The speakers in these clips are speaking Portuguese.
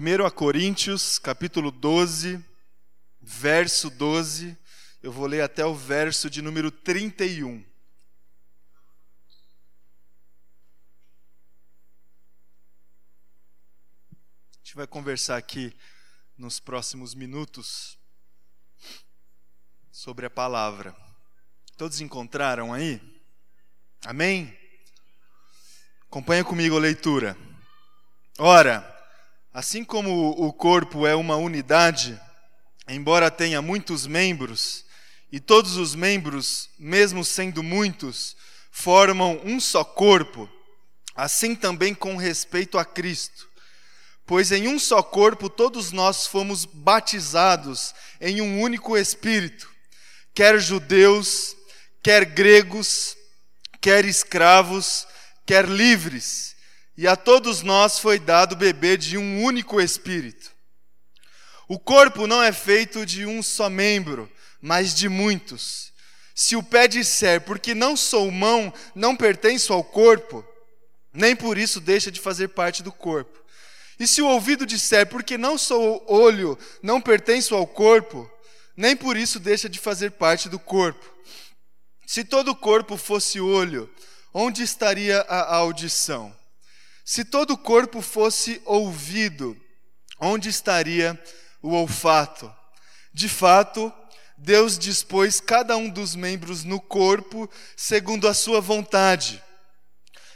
1 a Coríntios, capítulo 12, verso 12. Eu vou ler até o verso de número 31. A gente vai conversar aqui nos próximos minutos sobre a palavra. Todos encontraram aí? Amém? Acompanha comigo a leitura. Ora, Assim como o corpo é uma unidade, embora tenha muitos membros, e todos os membros, mesmo sendo muitos, formam um só corpo, assim também com respeito a Cristo. Pois em um só corpo todos nós fomos batizados em um único Espírito, quer judeus, quer gregos, quer escravos, quer livres e a todos nós foi dado beber de um único Espírito. O corpo não é feito de um só membro, mas de muitos. Se o pé disser, porque não sou mão, não pertenço ao corpo, nem por isso deixa de fazer parte do corpo. E se o ouvido disser, porque não sou olho, não pertenço ao corpo, nem por isso deixa de fazer parte do corpo. Se todo o corpo fosse olho, onde estaria a audição? Se todo o corpo fosse ouvido, onde estaria o olfato? De fato, Deus dispôs cada um dos membros no corpo segundo a sua vontade.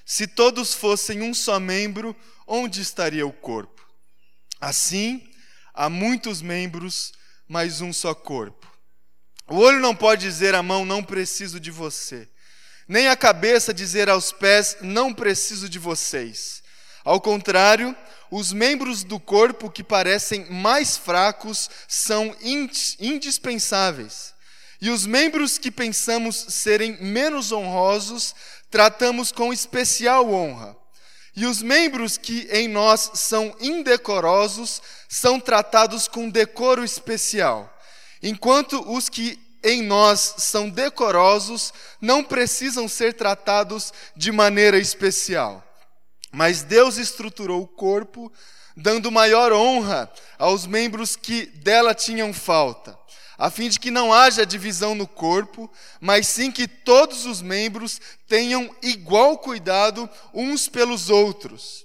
Se todos fossem um só membro, onde estaria o corpo? Assim, há muitos membros, mas um só corpo. O olho não pode dizer à mão: Não preciso de você, nem a cabeça dizer aos pés: Não preciso de vocês. Ao contrário, os membros do corpo que parecem mais fracos são indispensáveis. E os membros que pensamos serem menos honrosos, tratamos com especial honra. E os membros que em nós são indecorosos, são tratados com decoro especial. Enquanto os que em nós são decorosos, não precisam ser tratados de maneira especial. Mas Deus estruturou o corpo, dando maior honra aos membros que dela tinham falta, a fim de que não haja divisão no corpo, mas sim que todos os membros tenham igual cuidado uns pelos outros.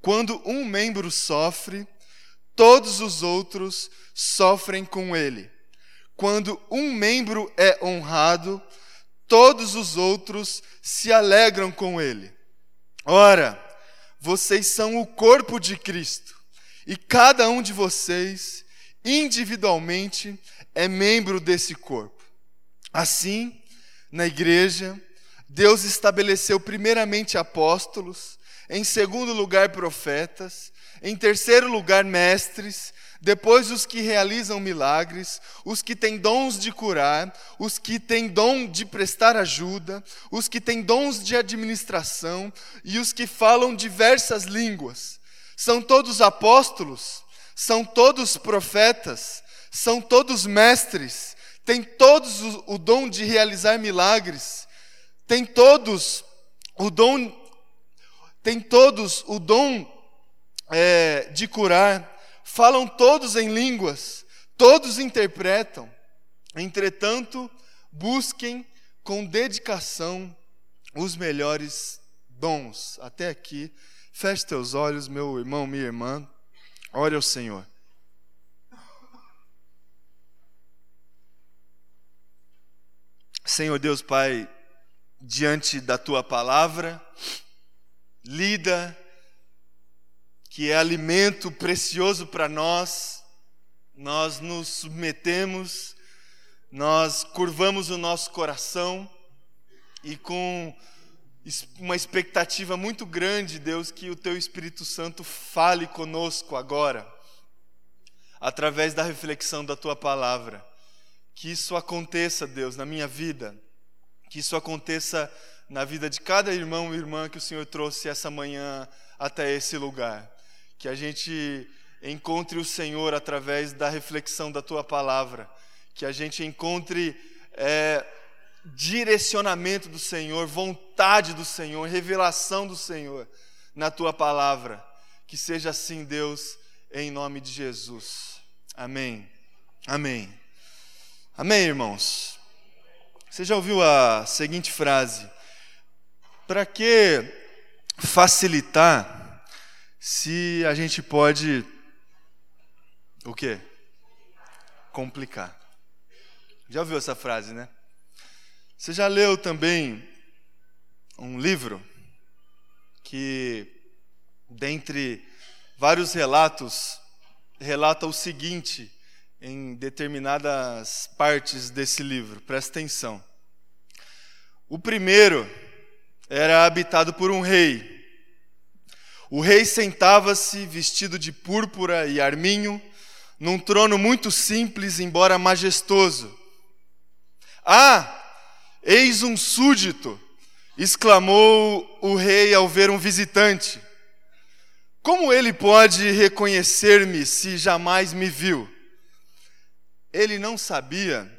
Quando um membro sofre, todos os outros sofrem com ele. Quando um membro é honrado, todos os outros se alegram com ele. Ora, vocês são o corpo de Cristo, e cada um de vocês, individualmente, é membro desse corpo. Assim, na igreja, Deus estabeleceu primeiramente apóstolos, em segundo lugar profetas, em terceiro lugar mestres, depois, os que realizam milagres, os que têm dons de curar, os que têm dom de prestar ajuda, os que têm dons de administração e os que falam diversas línguas. São todos apóstolos, são todos profetas, são todos mestres, têm todos o, dom de realizar milagres, têm todos o dom, têm todos o dom é, de curar falam todos em línguas, todos interpretam. Entretanto, busquem com dedicação os melhores dons. Até aqui, feche teus olhos, meu irmão, minha irmã, ore ao Senhor. Senhor Deus Pai, diante da tua palavra, lida que é alimento precioso para nós, nós nos submetemos, nós curvamos o nosso coração e com uma expectativa muito grande, Deus, que o Teu Espírito Santo fale conosco agora, através da reflexão da Tua palavra. Que isso aconteça, Deus, na minha vida, que isso aconteça na vida de cada irmão e irmã que o Senhor trouxe essa manhã até esse lugar que a gente encontre o Senhor através da reflexão da tua palavra, que a gente encontre é, direcionamento do Senhor, vontade do Senhor, revelação do Senhor na tua palavra. Que seja assim, Deus, em nome de Jesus. Amém. Amém. Amém, irmãos. Você já ouviu a seguinte frase? Para que facilitar se a gente pode o quê? Complicar. Já ouviu essa frase, né? Você já leu também um livro que, dentre vários relatos, relata o seguinte em determinadas partes desse livro. Presta atenção. O primeiro era habitado por um rei. O rei sentava-se vestido de púrpura e arminho, num trono muito simples, embora majestoso. Ah, eis um súdito! exclamou o rei ao ver um visitante. Como ele pode reconhecer-me se jamais me viu? Ele não sabia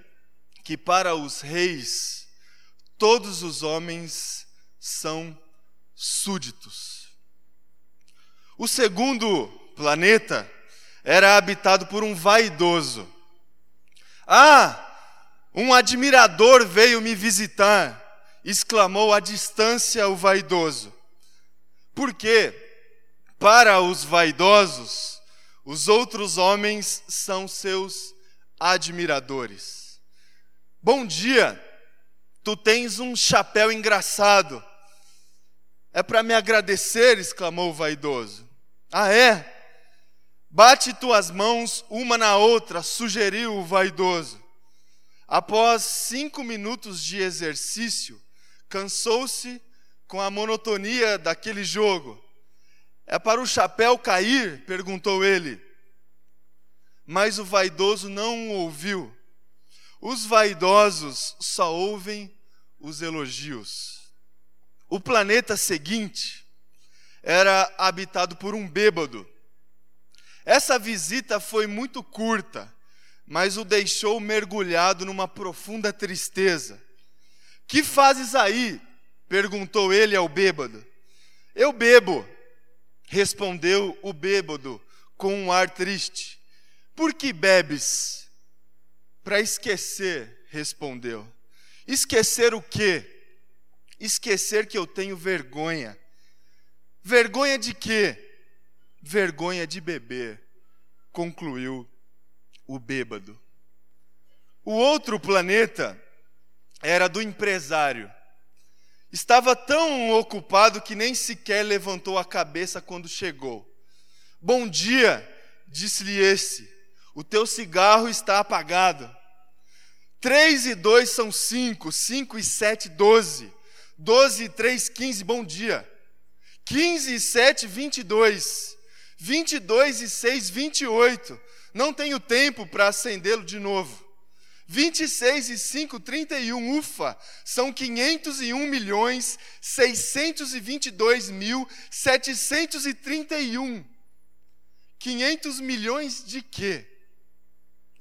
que para os reis todos os homens são súditos. O segundo planeta era habitado por um vaidoso. Ah, um admirador veio me visitar, exclamou à distância o vaidoso. Porque, para os vaidosos, os outros homens são seus admiradores. Bom dia, tu tens um chapéu engraçado. É para me agradecer, exclamou o vaidoso. Ah, é? Bate tuas mãos uma na outra, sugeriu o vaidoso. Após cinco minutos de exercício, cansou-se com a monotonia daquele jogo. É para o chapéu cair? perguntou ele. Mas o vaidoso não o ouviu. Os vaidosos só ouvem os elogios. O planeta seguinte era habitado por um bêbado essa visita foi muito curta, mas o deixou mergulhado numa profunda tristeza. Que fazes aí? perguntou ele ao bêbado. Eu bebo, respondeu o bêbado com um ar triste. Por que bebes? Para esquecer, respondeu. Esquecer o quê? Esquecer que eu tenho vergonha. Vergonha de quê? vergonha de beber, concluiu o bêbado. O outro planeta era do empresário. Estava tão ocupado que nem sequer levantou a cabeça quando chegou. Bom dia, disse-lhe esse. O teu cigarro está apagado. Três e dois são cinco, cinco e sete, doze. Doze e três, quinze, bom dia. Quinze e sete, vinte e dois. 22 e 6, 28. Não tenho tempo para acendê-lo de novo. 26 e 5, 31, ufa, são 501 milhões 622 mil 731. 500 milhões de quê?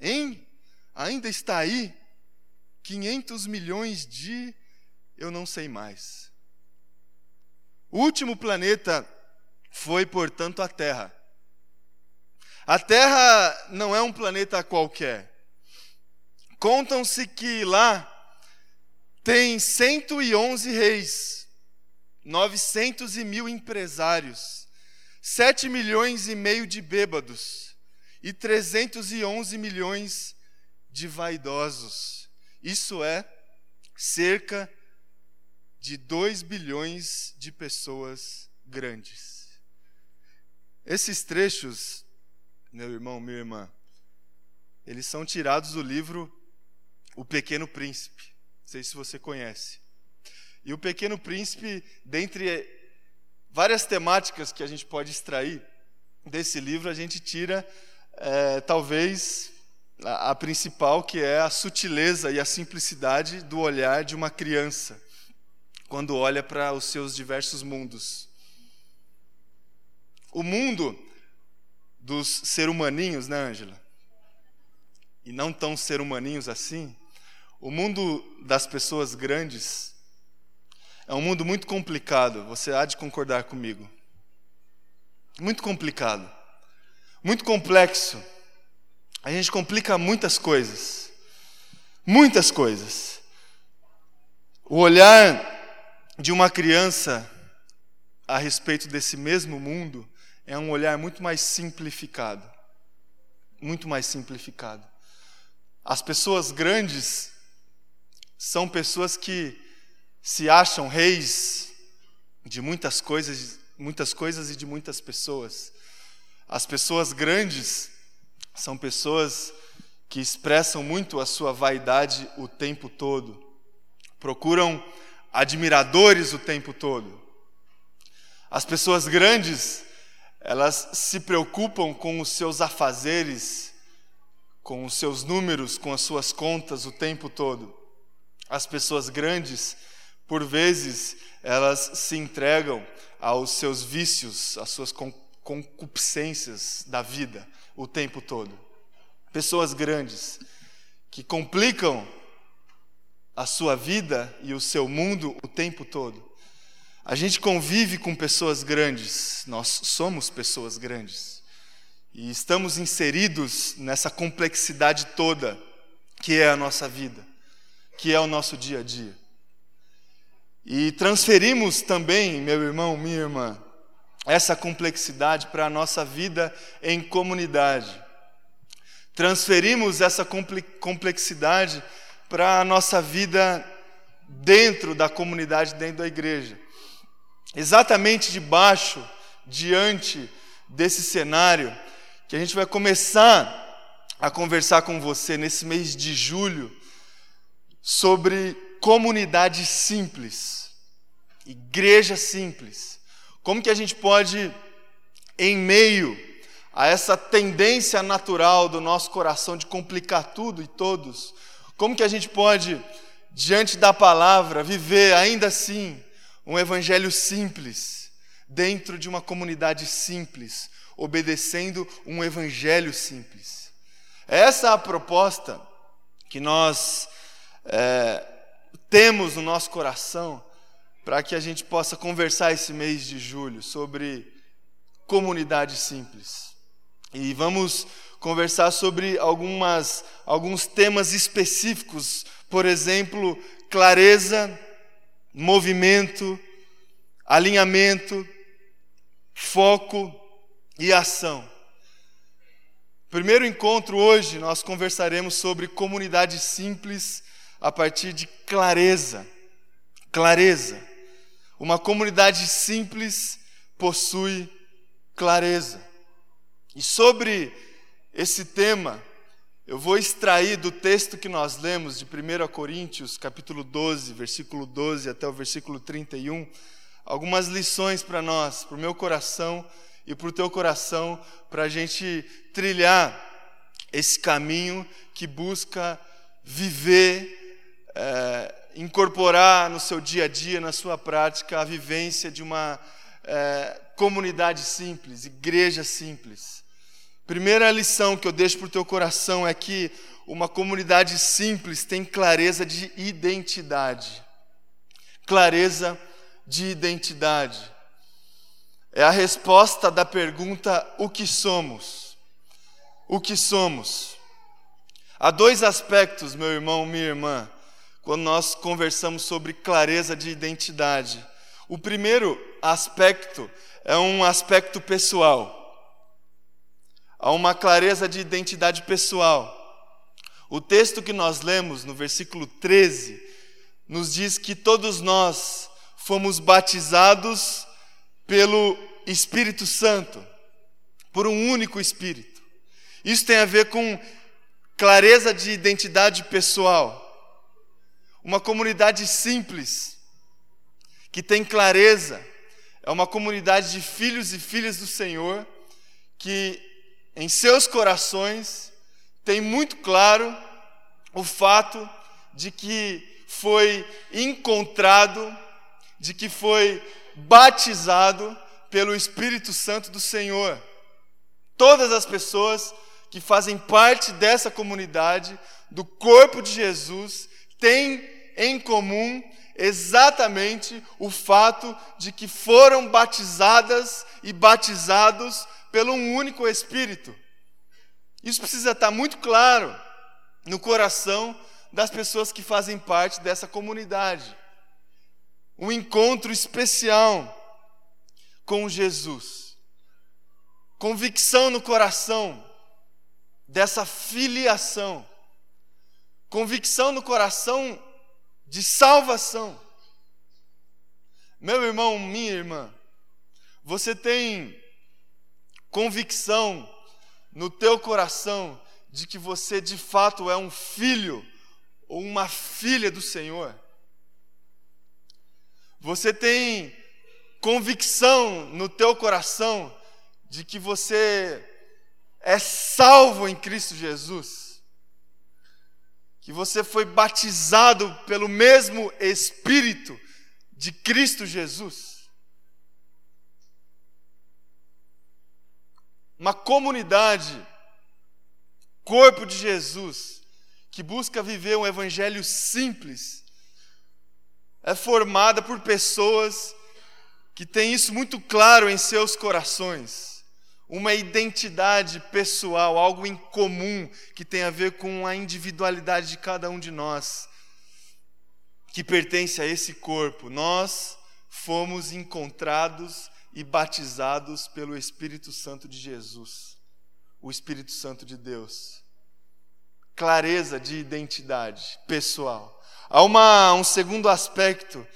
Hein? Ainda está aí? 500 milhões de eu não sei mais. O último planeta foi, portanto, a Terra. A Terra não é um planeta qualquer. Contam-se que lá tem 111 reis, 900 e mil empresários, 7 milhões e meio de bêbados e 311 milhões de vaidosos. Isso é cerca de 2 bilhões de pessoas grandes. Esses trechos, meu irmão, minha irmã, eles são tirados do livro O Pequeno Príncipe. Não sei se você conhece. E o Pequeno Príncipe, dentre várias temáticas que a gente pode extrair desse livro, a gente tira é, talvez a, a principal, que é a sutileza e a simplicidade do olhar de uma criança quando olha para os seus diversos mundos. O mundo dos ser humaninhos, né, Ângela? E não tão ser humaninhos assim. O mundo das pessoas grandes é um mundo muito complicado, você há de concordar comigo. Muito complicado. Muito complexo. A gente complica muitas coisas. Muitas coisas. O olhar de uma criança a respeito desse mesmo mundo é um olhar muito mais simplificado. Muito mais simplificado. As pessoas grandes são pessoas que se acham reis de muitas coisas, muitas coisas e de muitas pessoas. As pessoas grandes são pessoas que expressam muito a sua vaidade o tempo todo. Procuram admiradores o tempo todo. As pessoas grandes, elas se preocupam com os seus afazeres, com os seus números, com as suas contas o tempo todo. As pessoas grandes, por vezes, elas se entregam aos seus vícios, às suas concupiscências da vida o tempo todo. Pessoas grandes que complicam a sua vida e o seu mundo o tempo todo. A gente convive com pessoas grandes, nós somos pessoas grandes. E estamos inseridos nessa complexidade toda que é a nossa vida, que é o nosso dia a dia. E transferimos também, meu irmão, minha irmã, essa complexidade para a nossa vida em comunidade. Transferimos essa complexidade para a nossa vida dentro da comunidade, dentro da igreja. Exatamente debaixo, diante desse cenário, que a gente vai começar a conversar com você nesse mês de julho sobre comunidade simples, igreja simples. Como que a gente pode, em meio a essa tendência natural do nosso coração de complicar tudo e todos, como que a gente pode, diante da palavra, viver ainda assim um evangelho simples, dentro de uma comunidade simples, obedecendo um evangelho simples? Essa é a proposta que nós é, temos no nosso coração para que a gente possa conversar esse mês de julho sobre comunidade simples. E vamos conversar sobre algumas, alguns temas específicos, por exemplo, clareza, movimento, alinhamento, foco e ação. Primeiro encontro hoje nós conversaremos sobre comunidade simples a partir de clareza. Clareza. Uma comunidade simples possui clareza. E sobre esse tema eu vou extrair do texto que nós lemos de 1 Coríntios, capítulo 12, versículo 12 até o versículo 31, algumas lições para nós, para o meu coração e para o teu coração, para a gente trilhar esse caminho que busca viver, é, incorporar no seu dia a dia, na sua prática, a vivência de uma é, comunidade simples, igreja simples. Primeira lição que eu deixo para o teu coração é que uma comunidade simples tem clareza de identidade. Clareza de identidade. É a resposta da pergunta: o que somos? O que somos? Há dois aspectos, meu irmão, minha irmã, quando nós conversamos sobre clareza de identidade. O primeiro aspecto é um aspecto pessoal a uma clareza de identidade pessoal. O texto que nós lemos no versículo 13 nos diz que todos nós fomos batizados pelo Espírito Santo, por um único Espírito. Isso tem a ver com clareza de identidade pessoal. Uma comunidade simples, que tem clareza, é uma comunidade de filhos e filhas do Senhor que em seus corações tem muito claro o fato de que foi encontrado, de que foi batizado pelo Espírito Santo do Senhor. Todas as pessoas que fazem parte dessa comunidade, do corpo de Jesus, têm em comum exatamente o fato de que foram batizadas e batizados pelo um único Espírito. Isso precisa estar muito claro no coração das pessoas que fazem parte dessa comunidade. Um encontro especial com Jesus. Convicção no coração dessa filiação. Convicção no coração de salvação. Meu irmão, minha irmã, você tem convicção no teu coração de que você de fato é um filho ou uma filha do Senhor. Você tem convicção no teu coração de que você é salvo em Cristo Jesus. Que você foi batizado pelo mesmo Espírito de Cristo Jesus. uma comunidade, corpo de Jesus, que busca viver um evangelho simples, é formada por pessoas que têm isso muito claro em seus corações, uma identidade pessoal, algo em comum que tem a ver com a individualidade de cada um de nós, que pertence a esse corpo. Nós fomos encontrados e batizados pelo Espírito Santo de Jesus, o Espírito Santo de Deus. Clareza de identidade pessoal. Há uma, um segundo aspecto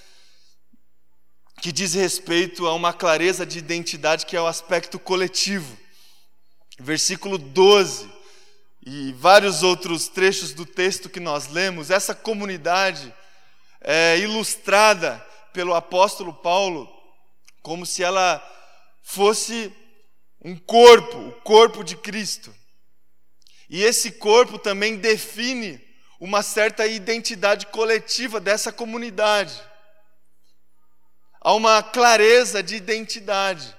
que diz respeito a uma clareza de identidade que é o aspecto coletivo. Versículo 12 e vários outros trechos do texto que nós lemos, essa comunidade é ilustrada pelo apóstolo Paulo como se ela fosse um corpo, o corpo de Cristo. E esse corpo também define uma certa identidade coletiva dessa comunidade. Há uma clareza de identidade.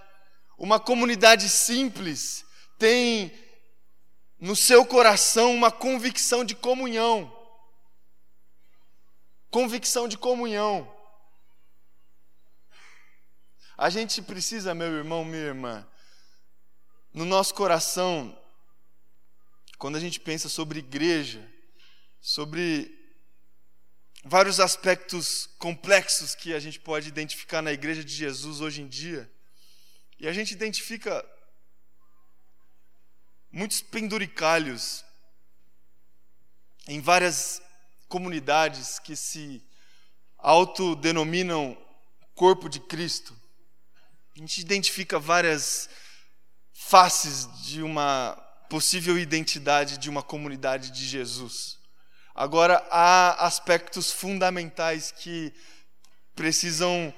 Uma comunidade simples tem no seu coração uma convicção de comunhão. Convicção de comunhão. A gente precisa, meu irmão, minha irmã, no nosso coração, quando a gente pensa sobre igreja, sobre vários aspectos complexos que a gente pode identificar na igreja de Jesus hoje em dia, e a gente identifica muitos penduricalhos em várias comunidades que se autodenominam corpo de Cristo. A gente identifica várias faces de uma possível identidade de uma comunidade de Jesus. Agora, há aspectos fundamentais que precisam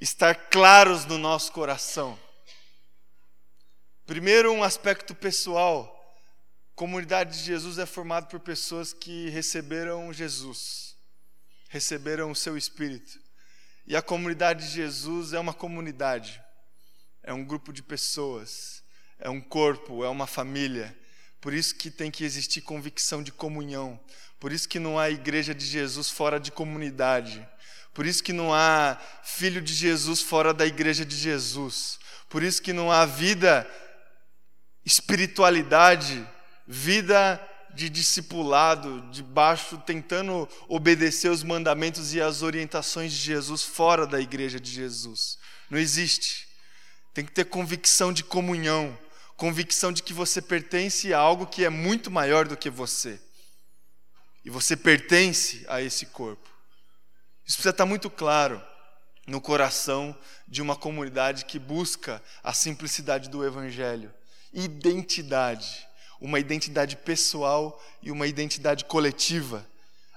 estar claros no nosso coração. Primeiro, um aspecto pessoal. A comunidade de Jesus é formada por pessoas que receberam Jesus, receberam o seu Espírito. E a comunidade de Jesus é uma comunidade é um grupo de pessoas, é um corpo, é uma família. Por isso que tem que existir convicção de comunhão. Por isso que não há igreja de Jesus fora de comunidade. Por isso que não há filho de Jesus fora da igreja de Jesus. Por isso que não há vida, espiritualidade, vida de discipulado, debaixo, tentando obedecer os mandamentos e as orientações de Jesus fora da igreja de Jesus. Não existe. Tem que ter convicção de comunhão, convicção de que você pertence a algo que é muito maior do que você. E você pertence a esse corpo. Isso precisa estar muito claro no coração de uma comunidade que busca a simplicidade do Evangelho. Identidade. Uma identidade pessoal e uma identidade coletiva.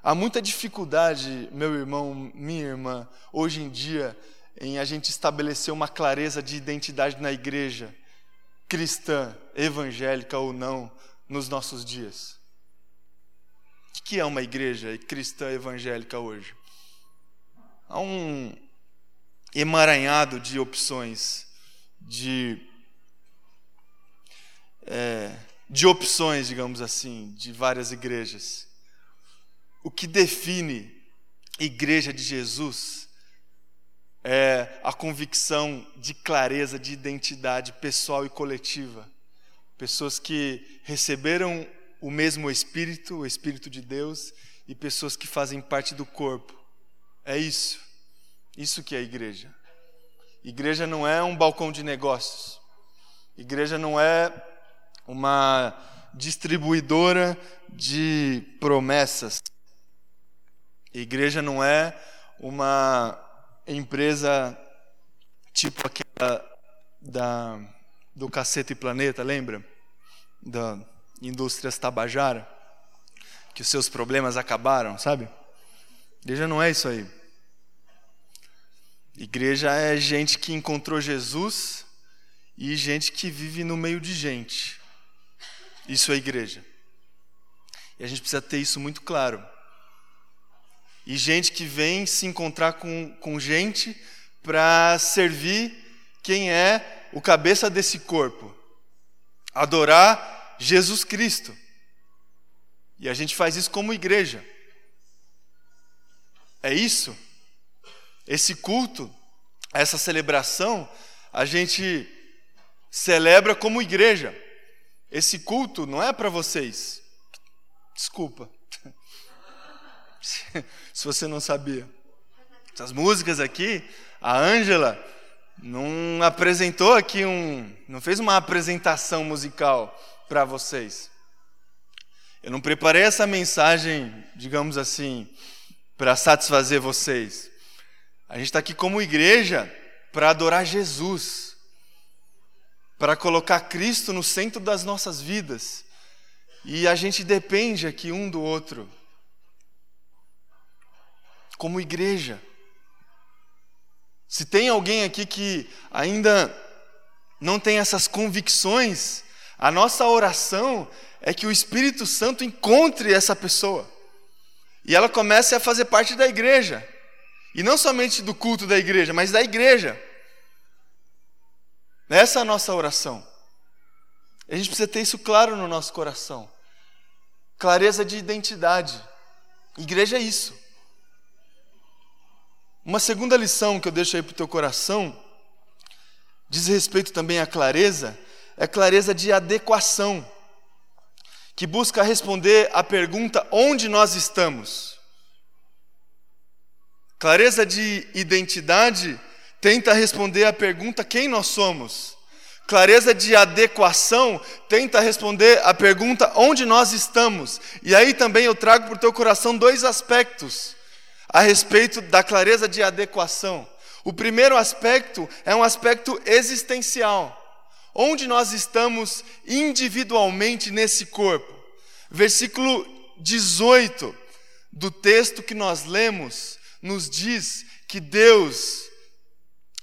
Há muita dificuldade, meu irmão, minha irmã, hoje em dia, em a gente estabelecer uma clareza de identidade na igreja, cristã, evangélica ou não, nos nossos dias. O que é uma igreja cristã evangélica hoje? Há um emaranhado de opções, de, é, de opções, digamos assim, de várias igrejas. O que define igreja de Jesus é a convicção de clareza de identidade pessoal e coletiva. Pessoas que receberam o mesmo Espírito, o Espírito de Deus, e pessoas que fazem parte do corpo. É isso. Isso que é igreja. Igreja não é um balcão de negócios. Igreja não é uma distribuidora de promessas. Igreja não é uma empresa tipo aquela da, do Cacete Planeta, lembra? Da Indústrias Tabajara, que os seus problemas acabaram, sabe? Igreja não é isso aí. Igreja é gente que encontrou Jesus e gente que vive no meio de gente. Isso é igreja. E a gente precisa ter isso muito claro. E gente que vem se encontrar com, com gente para servir quem é o cabeça desse corpo. Adorar Jesus Cristo. E a gente faz isso como igreja. É isso. Esse culto, essa celebração, a gente celebra como igreja. Esse culto não é para vocês. Desculpa. Se você não sabia. Essas músicas aqui, a Ângela não apresentou aqui um, não fez uma apresentação musical para vocês. Eu não preparei essa mensagem, digamos assim, para satisfazer vocês. A gente está aqui como igreja para adorar Jesus, para colocar Cristo no centro das nossas vidas. E a gente depende aqui um do outro. Como igreja. Se tem alguém aqui que ainda não tem essas convicções, a nossa oração é que o Espírito Santo encontre essa pessoa e ela comece a fazer parte da igreja. E não somente do culto da igreja, mas da igreja. Essa é a nossa oração. A gente precisa ter isso claro no nosso coração. Clareza de identidade. Igreja é isso. Uma segunda lição que eu deixo aí para o teu coração diz respeito também à clareza, é clareza de adequação, que busca responder à pergunta onde nós estamos. Clareza de identidade tenta responder à pergunta quem nós somos. Clareza de adequação tenta responder à pergunta onde nós estamos. E aí também eu trago para o teu coração dois aspectos a respeito da clareza de adequação. O primeiro aspecto é um aspecto existencial. Onde nós estamos individualmente nesse corpo? Versículo 18 do texto que nós lemos nos diz que Deus,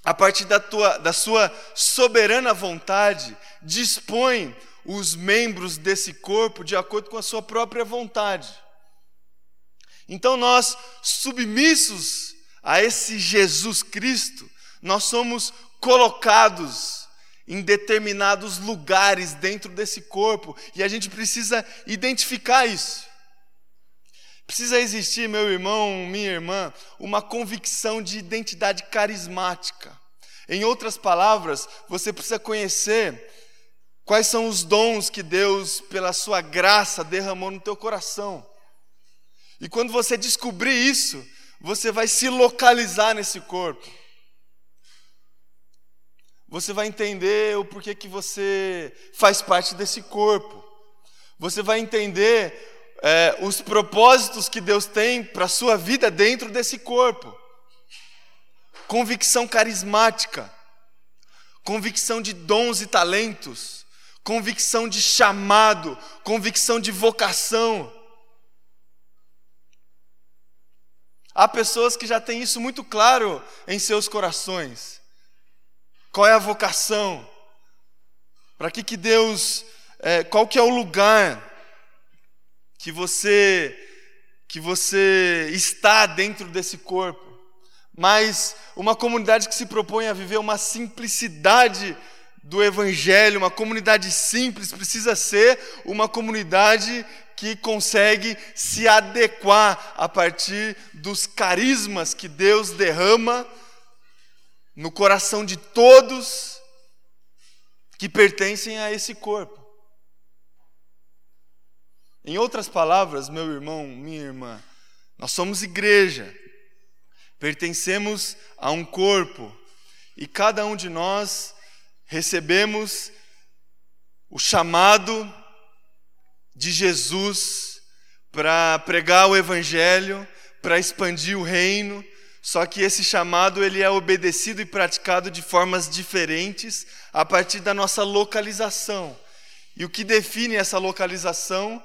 a partir da, tua, da sua soberana vontade, dispõe os membros desse corpo de acordo com a sua própria vontade. Então, nós, submissos a esse Jesus Cristo, nós somos colocados em determinados lugares dentro desse corpo e a gente precisa identificar isso. Precisa existir, meu irmão, minha irmã, uma convicção de identidade carismática. Em outras palavras, você precisa conhecer quais são os dons que Deus, pela sua graça, derramou no teu coração. E quando você descobrir isso, você vai se localizar nesse corpo. Você vai entender o porquê que você faz parte desse corpo. Você vai entender é, os propósitos que Deus tem para a sua vida dentro desse corpo. Convicção carismática, convicção de dons e talentos, convicção de chamado, convicção de vocação. Há pessoas que já têm isso muito claro em seus corações. Qual é a vocação? Para que, que Deus, é, qual que é o lugar que você que você está dentro desse corpo, mas uma comunidade que se propõe a viver uma simplicidade do evangelho, uma comunidade simples precisa ser uma comunidade que consegue se adequar a partir dos carismas que Deus derrama no coração de todos que pertencem a esse corpo. Em outras palavras, meu irmão, minha irmã, nós somos igreja, pertencemos a um corpo e cada um de nós recebemos o chamado de Jesus para pregar o evangelho, para expandir o reino, só que esse chamado ele é obedecido e praticado de formas diferentes a partir da nossa localização. E o que define essa localização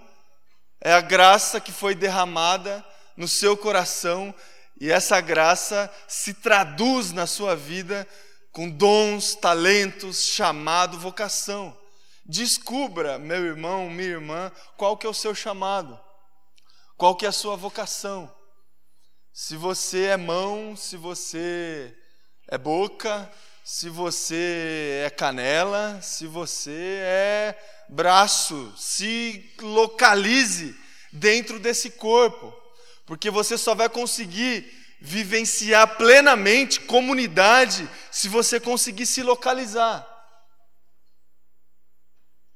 é a graça que foi derramada no seu coração e essa graça se traduz na sua vida com dons, talentos, chamado, vocação. Descubra, meu irmão, minha irmã, qual que é o seu chamado. Qual que é a sua vocação? Se você é mão, se você é boca, se você é canela, se você é braço, se localize dentro desse corpo, porque você só vai conseguir vivenciar plenamente comunidade se você conseguir se localizar.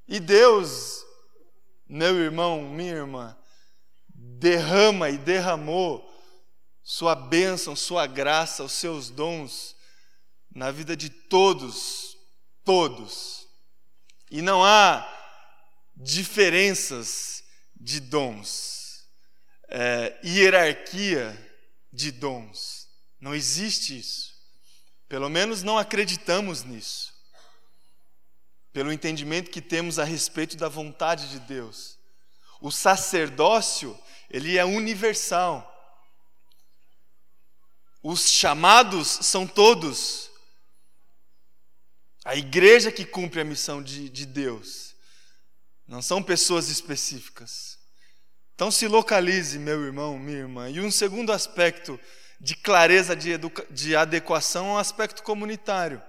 E Deus, meu irmão, minha irmã, derrama e derramou sua bênção, sua graça, os seus dons na vida de todos, todos. E não há diferenças de dons, é, hierarquia de dons. Não existe isso. Pelo menos não acreditamos nisso. Pelo entendimento que temos a respeito da vontade de Deus. O sacerdócio, ele é universal. Os chamados são todos. A igreja que cumpre a missão de, de Deus. Não são pessoas específicas. Então se localize, meu irmão, minha irmã. E um segundo aspecto de clareza de, de adequação é um aspecto comunitário.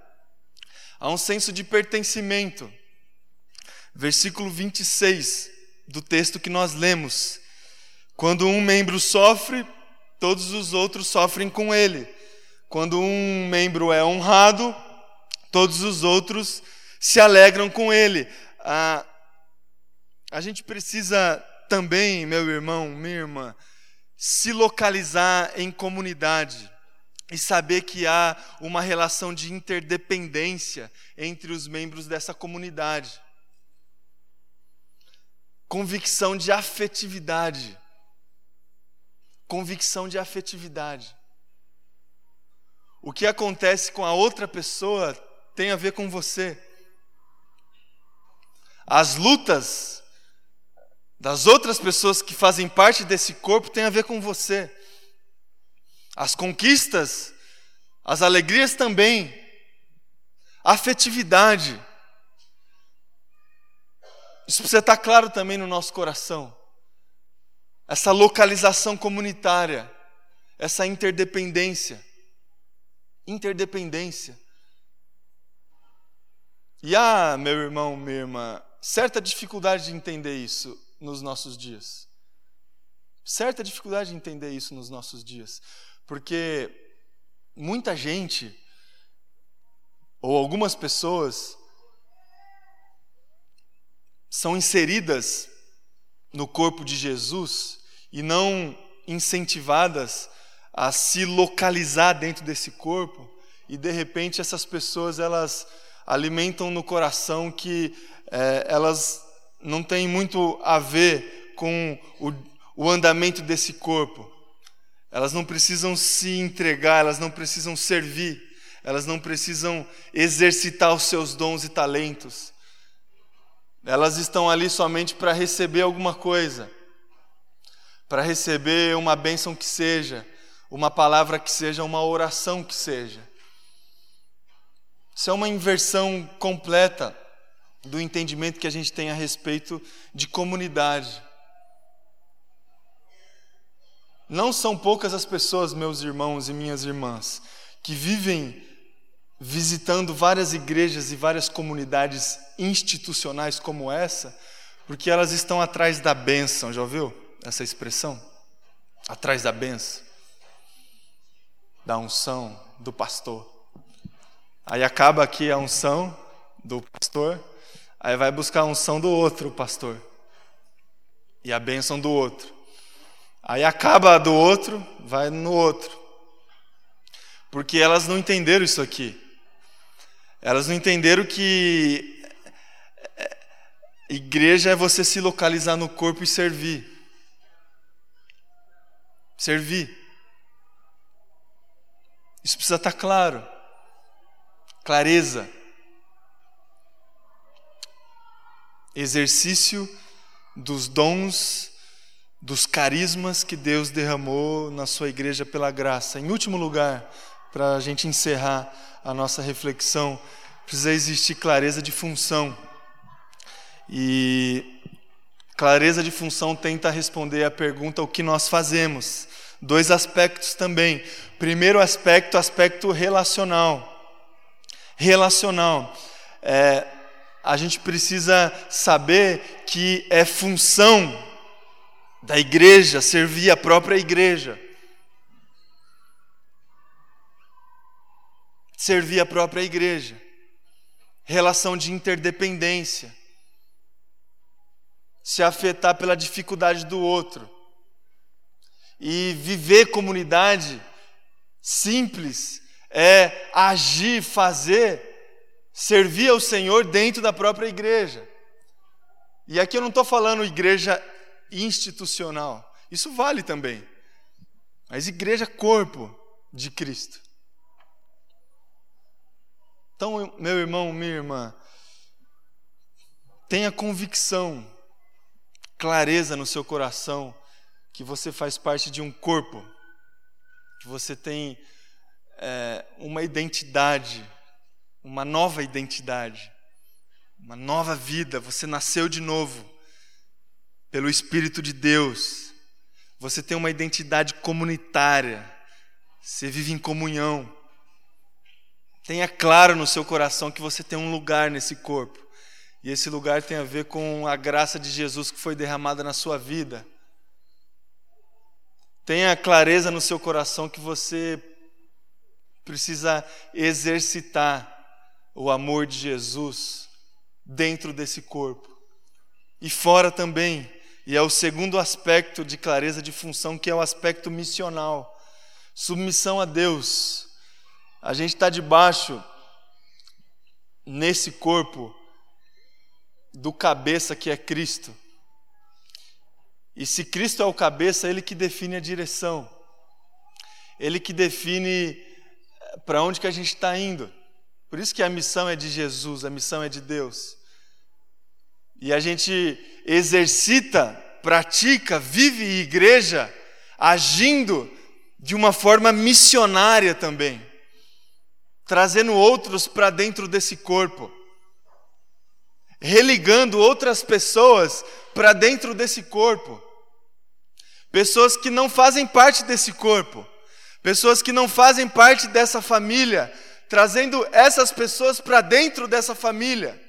Há um senso de pertencimento. Versículo 26 do texto que nós lemos. Quando um membro sofre, todos os outros sofrem com ele. Quando um membro é honrado, todos os outros se alegram com ele. A, a gente precisa também, meu irmão, minha irmã, se localizar em comunidade e saber que há uma relação de interdependência entre os membros dessa comunidade. Convicção de afetividade convicção de afetividade. O que acontece com a outra pessoa tem a ver com você. As lutas das outras pessoas que fazem parte desse corpo têm a ver com você. As conquistas, as alegrias também. afetividade. Isso precisa estar claro também no nosso coração essa localização comunitária, essa interdependência. Interdependência. E há, meu irmão, minha irmã, certa dificuldade de entender isso nos nossos dias. Certa dificuldade de entender isso nos nossos dias. Porque muita gente, ou algumas pessoas, são inseridas no corpo de Jesus e não incentivadas a se localizar dentro desse corpo e de repente essas pessoas elas alimentam no coração que é, elas não têm muito a ver com o, o andamento desse corpo. Elas não precisam se entregar, elas não precisam servir, elas não precisam exercitar os seus dons e talentos. Elas estão ali somente para receber alguma coisa para receber uma bênção que seja, uma palavra que seja, uma oração que seja. Isso é uma inversão completa do entendimento que a gente tem a respeito de comunidade. Não são poucas as pessoas, meus irmãos e minhas irmãs, que vivem visitando várias igrejas e várias comunidades institucionais como essa, porque elas estão atrás da bênção, já ouviu? essa expressão? Atrás da benção, da unção, do pastor. Aí acaba aqui a unção do pastor, aí vai buscar a unção do outro pastor e a bênção do outro. Aí acaba a do outro, vai no outro. Porque elas não entenderam isso aqui. Elas não entenderam que igreja é você se localizar no corpo e servir. Servir. Isso precisa estar claro. Clareza. Exercício dos dons, dos carismas que Deus derramou na sua igreja pela graça. Em último lugar, para a gente encerrar a nossa reflexão, precisa existir clareza de função. E clareza de função tenta responder a pergunta o que nós fazemos. Dois aspectos também. Primeiro aspecto, aspecto relacional. Relacional. É, a gente precisa saber que é função da igreja servir a própria igreja. Servir a própria igreja. Relação de interdependência. Se afetar pela dificuldade do outro. E viver comunidade simples é agir, fazer servir ao Senhor dentro da própria igreja. E aqui eu não estou falando igreja institucional, isso vale também, mas igreja corpo de Cristo. Então, meu irmão, minha irmã, tenha convicção, clareza no seu coração que você faz parte de um corpo, que você tem é, uma identidade uma nova identidade, uma nova vida. Você nasceu de novo pelo Espírito de Deus. Você tem uma identidade comunitária. Você vive em comunhão. Tenha claro no seu coração que você tem um lugar nesse corpo. E esse lugar tem a ver com a graça de Jesus que foi derramada na sua vida. Tenha clareza no seu coração que você precisa exercitar o amor de Jesus dentro desse corpo e fora também. E é o segundo aspecto de clareza de função, que é o aspecto missional submissão a Deus. A gente está debaixo, nesse corpo, do cabeça que é Cristo. E se Cristo é o cabeça, Ele que define a direção, Ele que define eh, para onde que a gente está indo. Por isso que a missão é de Jesus, a missão é de Deus. E a gente exercita, pratica, vive igreja agindo de uma forma missionária também, trazendo outros para dentro desse corpo, religando outras pessoas para dentro desse corpo. Pessoas que não fazem parte desse corpo, pessoas que não fazem parte dessa família, trazendo essas pessoas para dentro dessa família.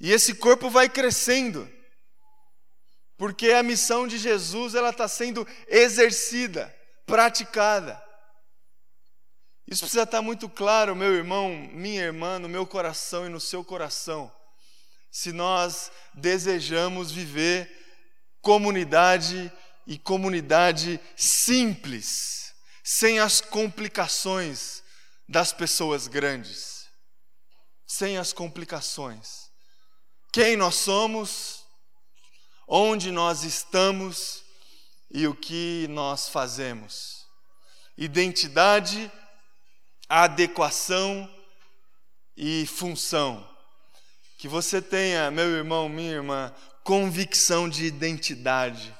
E esse corpo vai crescendo. Porque a missão de Jesus ela está sendo exercida, praticada. Isso precisa estar muito claro, meu irmão, minha irmã, no meu coração e no seu coração. Se nós desejamos viver comunidade e comunidade simples, sem as complicações das pessoas grandes, sem as complicações. Quem nós somos, onde nós estamos e o que nós fazemos. Identidade, adequação e função. Que você tenha, meu irmão, minha irmã, convicção de identidade,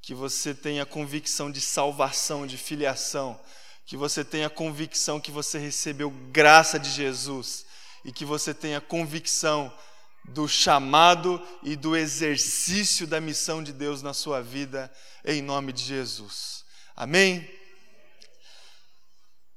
que você tenha convicção de salvação, de filiação, que você tenha convicção que você recebeu graça de Jesus e que você tenha convicção do chamado e do exercício da missão de Deus na sua vida, em nome de Jesus. Amém?